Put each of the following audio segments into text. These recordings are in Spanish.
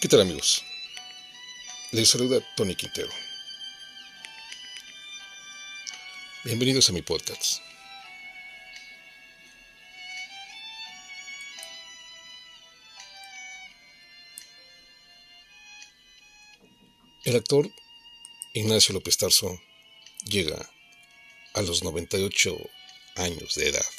¿Qué tal amigos? Les saluda Tony Quintero. Bienvenidos a mi podcast. El actor Ignacio López Tarso llega a los 98 años de edad.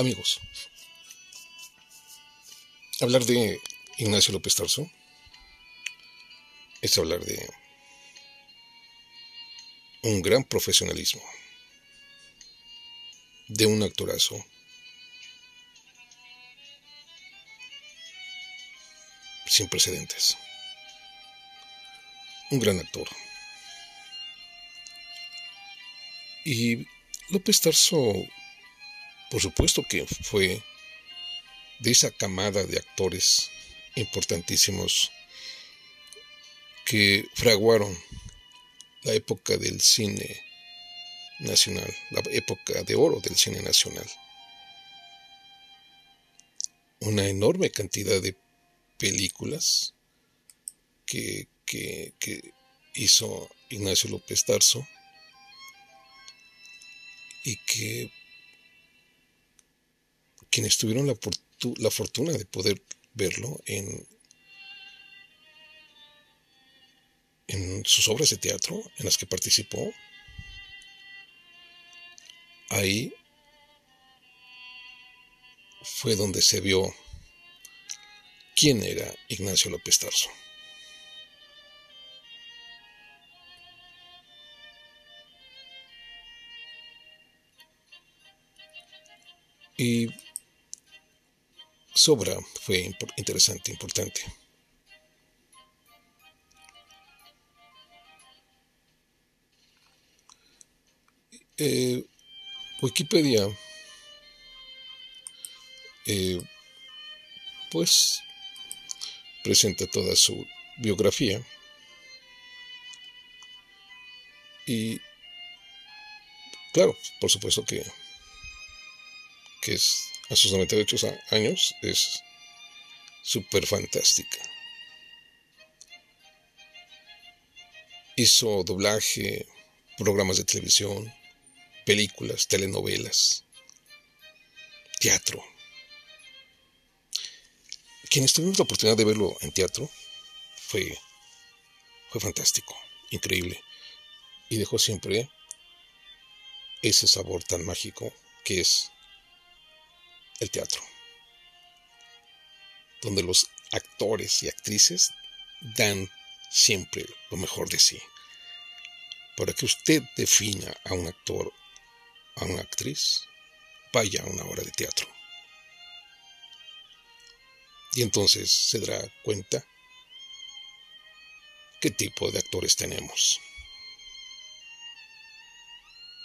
Amigos, hablar de Ignacio López Tarso es hablar de un gran profesionalismo, de un actorazo sin precedentes, un gran actor. Y López Tarso por supuesto que fue de esa camada de actores importantísimos que fraguaron la época del cine nacional, la época de oro del cine nacional. Una enorme cantidad de películas que, que, hizo Ignacio López Tarso y que quienes tuvieron la, la fortuna de poder verlo en, en sus obras de teatro en las que participó, ahí fue donde se vio quién era Ignacio López Tarso. Y Sobra fue interesante, importante. Eh, Wikipedia, eh, pues, presenta toda su biografía y, claro, por supuesto que, que es a sus 98 años es súper fantástica. Hizo doblaje, programas de televisión, películas, telenovelas, teatro. Quienes tuvimos la oportunidad de verlo en teatro fue, fue fantástico, increíble, y dejó siempre ese sabor tan mágico que es el teatro, donde los actores y actrices dan siempre lo mejor de sí. Para que usted defina a un actor, a una actriz, vaya a una hora de teatro. Y entonces se dará cuenta qué tipo de actores tenemos.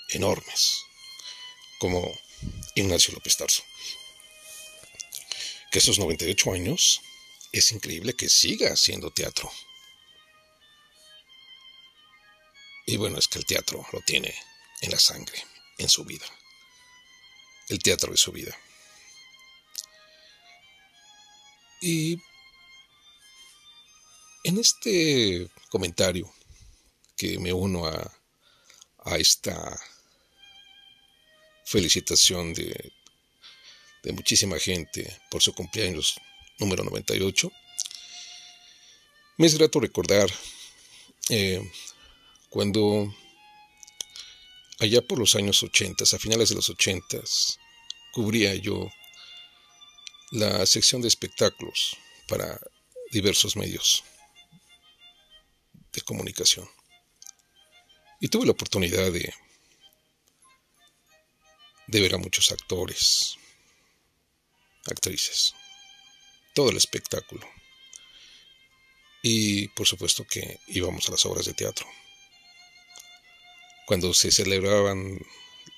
Enormes, como Ignacio López Tarso que esos 98 años es increíble que siga haciendo teatro. Y bueno, es que el teatro lo tiene en la sangre, en su vida. El teatro de su vida. Y en este comentario que me uno a, a esta felicitación de de muchísima gente por su cumpleaños número 98. Me es grato recordar eh, cuando allá por los años 80, a finales de los 80, cubría yo la sección de espectáculos para diversos medios de comunicación. Y tuve la oportunidad de, de ver a muchos actores, actrices. Todo el espectáculo. Y por supuesto que íbamos a las obras de teatro. Cuando se celebraban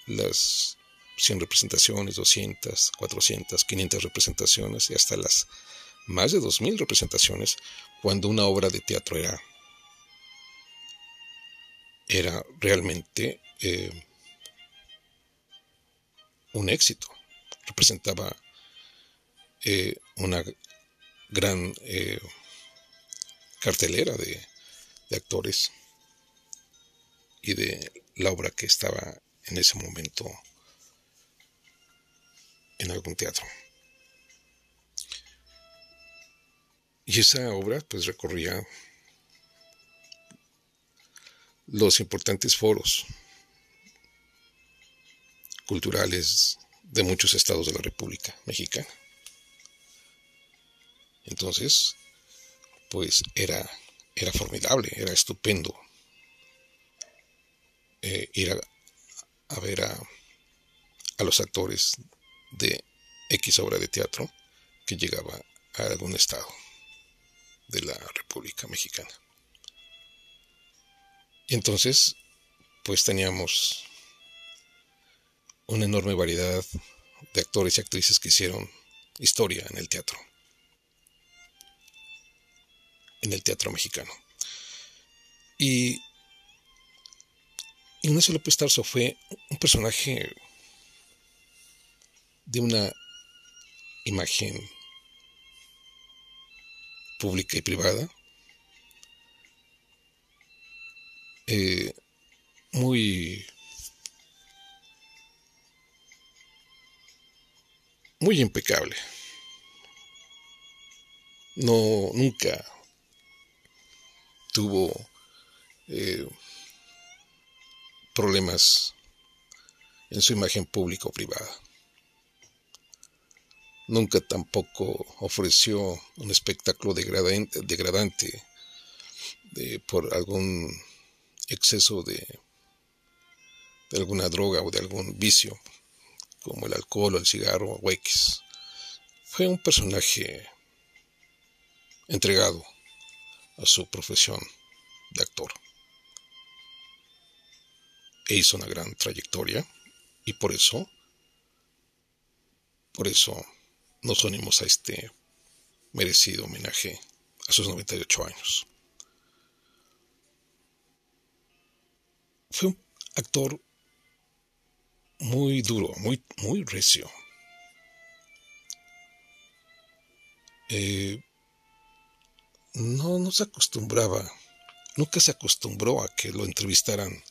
las 100 representaciones, 200, 400, 500 representaciones y hasta las más de 2.000 representaciones, cuando una obra de teatro era, era realmente eh, un éxito, representaba eh, una gran eh, cartelera de, de actores y de la obra que estaba en ese momento en algún teatro. Y esa obra pues recorría los importantes foros culturales de muchos estados de la República Mexicana. Entonces, pues era, era formidable, era estupendo eh, ir a, ver a, a, los actores de X obra de teatro que llegaba a algún estado de la República Mexicana. Y entonces, pues teníamos una enorme variedad de actores y actrices que hicieron historia en el teatro, en el teatro mexicano. Y Ignacio López Tarso fue un personaje de una imagen pública y privada eh, muy muy impecable. No, nunca tuvo eh, problemas en su imagen pública o privada. Nunca tampoco ofreció un espectáculo degradante, por algún exceso de, de alguna droga o de algún vicio como el alcohol o el cigarro o X. Fue un personaje entregado a su profesión de actor. E hizo una gran trayectoria y por eso, por eso nos unimos a este merecido homenaje a sus 98 años. Fue un actor muy duro, muy, muy recio. Eh, no, no se acostumbraba, nunca se acostumbró a que lo entrevistaran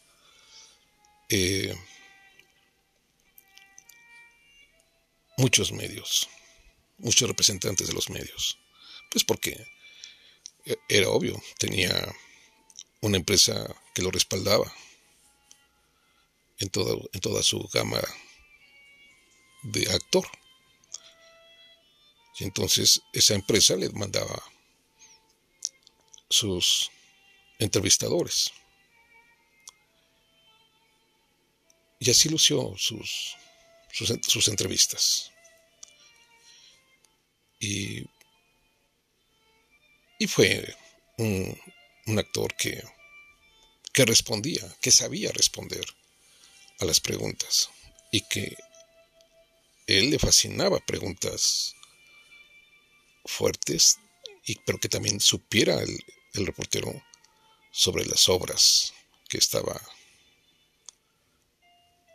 eh, muchos medios, muchos representantes de los medios. Pues porque e, era obvio, tenía una empresa que lo respaldaba en, en toda su gama de actor. Y entonces esa empresa le mandaba sus entrevistadores. Y así lució sus, sus, entrevistas. Y, y fue un, un actor que, que respondía, que sabía responder a las preguntas y que él le fascinaba preguntas fuertes, y, pero que también supiera el, reportero sobre las obras que estaba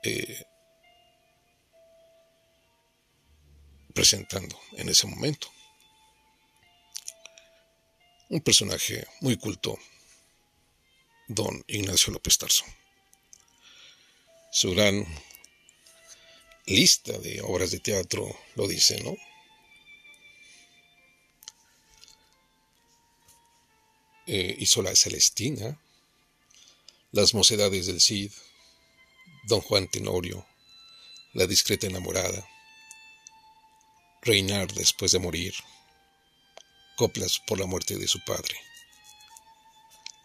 eh, presentando en ese momento. Un personaje muy culto, don Ignacio López Tarso su gran lista de obras de teatro lo dice, ¿no? Eh, hizo La Celestina, Las Mocedades del Cid, Don Juan Tenorio, La Discreta Enamorada, Reinar después de morir, Coplas por la muerte de su padre,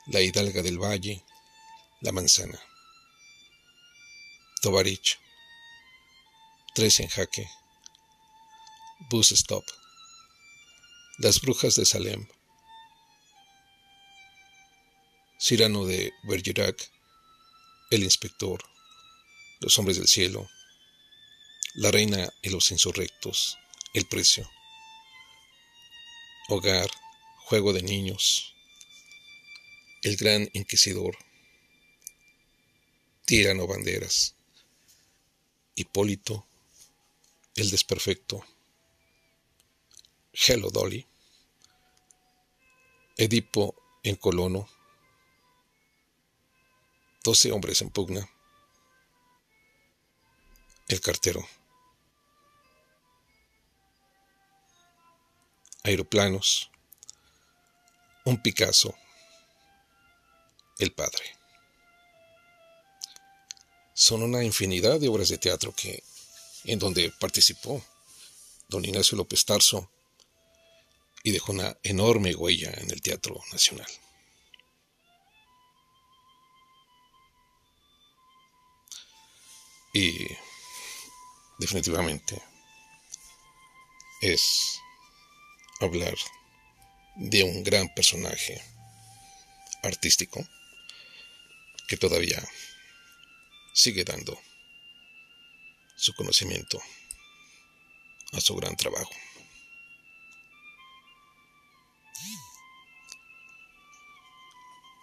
La Hidalga del Valle, La Manzana. Tovarich. Tres en jaque. Bus Stop. Las brujas de Salem. Cirano de Bergerac. El inspector. Los hombres del cielo. La reina y los insurrectos. El precio. Hogar. Juego de niños. El gran inquisidor. Tirano banderas. Hipólito, El Desperfecto, Hello Dolly, Edipo en Colono, Doce hombres en pugna, El cartero, Aeroplanos, Un Picasso, El Padre. Son una infinidad de obras de teatro que, en donde participó don Ignacio López Tarso y dejó una enorme huella en el Teatro Nacional. Y definitivamente es hablar de un gran personaje artístico que todavía sigue dando su conocimiento a su gran trabajo.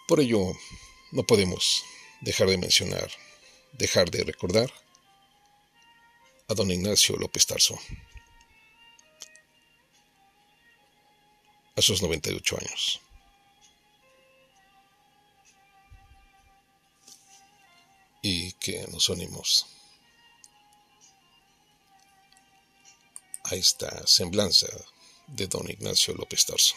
Por ello, no podemos dejar de mencionar, dejar de recordar a don Ignacio López Tarso, a sus 98 años. y que nos unimos a esta semblanza de don Ignacio López Tarso.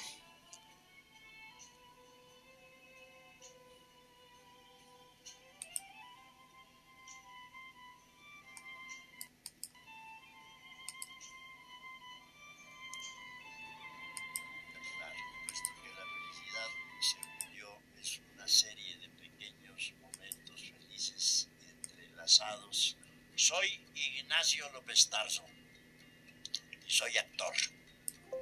Soy Ignacio López Tarso soy actor.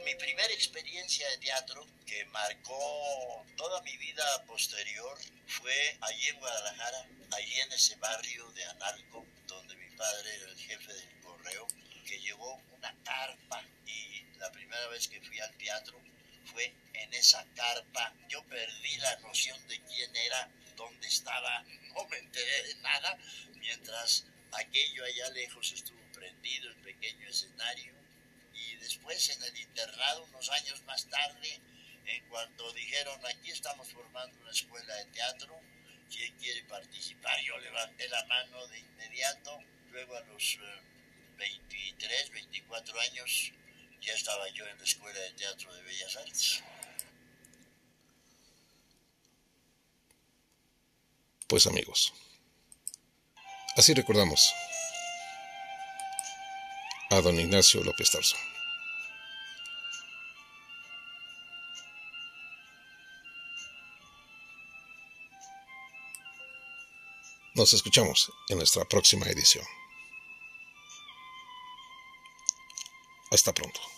Mi primera experiencia de teatro que marcó toda mi vida posterior fue allí en Guadalajara, allí en ese barrio de Analco, donde mi padre era el jefe del correo, que llevó una carpa y la primera vez que fui al teatro fue en esa carpa. Yo perdí la noción de quién era, dónde estaba, no me enteré de nada, mientras aquello allá lejos estuvo prendido, el pequeño escenario, y después en el internado, unos años más tarde, en cuanto dijeron, aquí estamos formando una escuela de teatro, ¿quién quiere participar? Yo levanté la mano de inmediato, luego a los 23, eh, 24 años, ya estaba yo en la Escuela de Teatro de Bellas Artes. Pues amigos, Así recordamos a don Ignacio López Tarso. Nos escuchamos en nuestra próxima edición. Hasta pronto.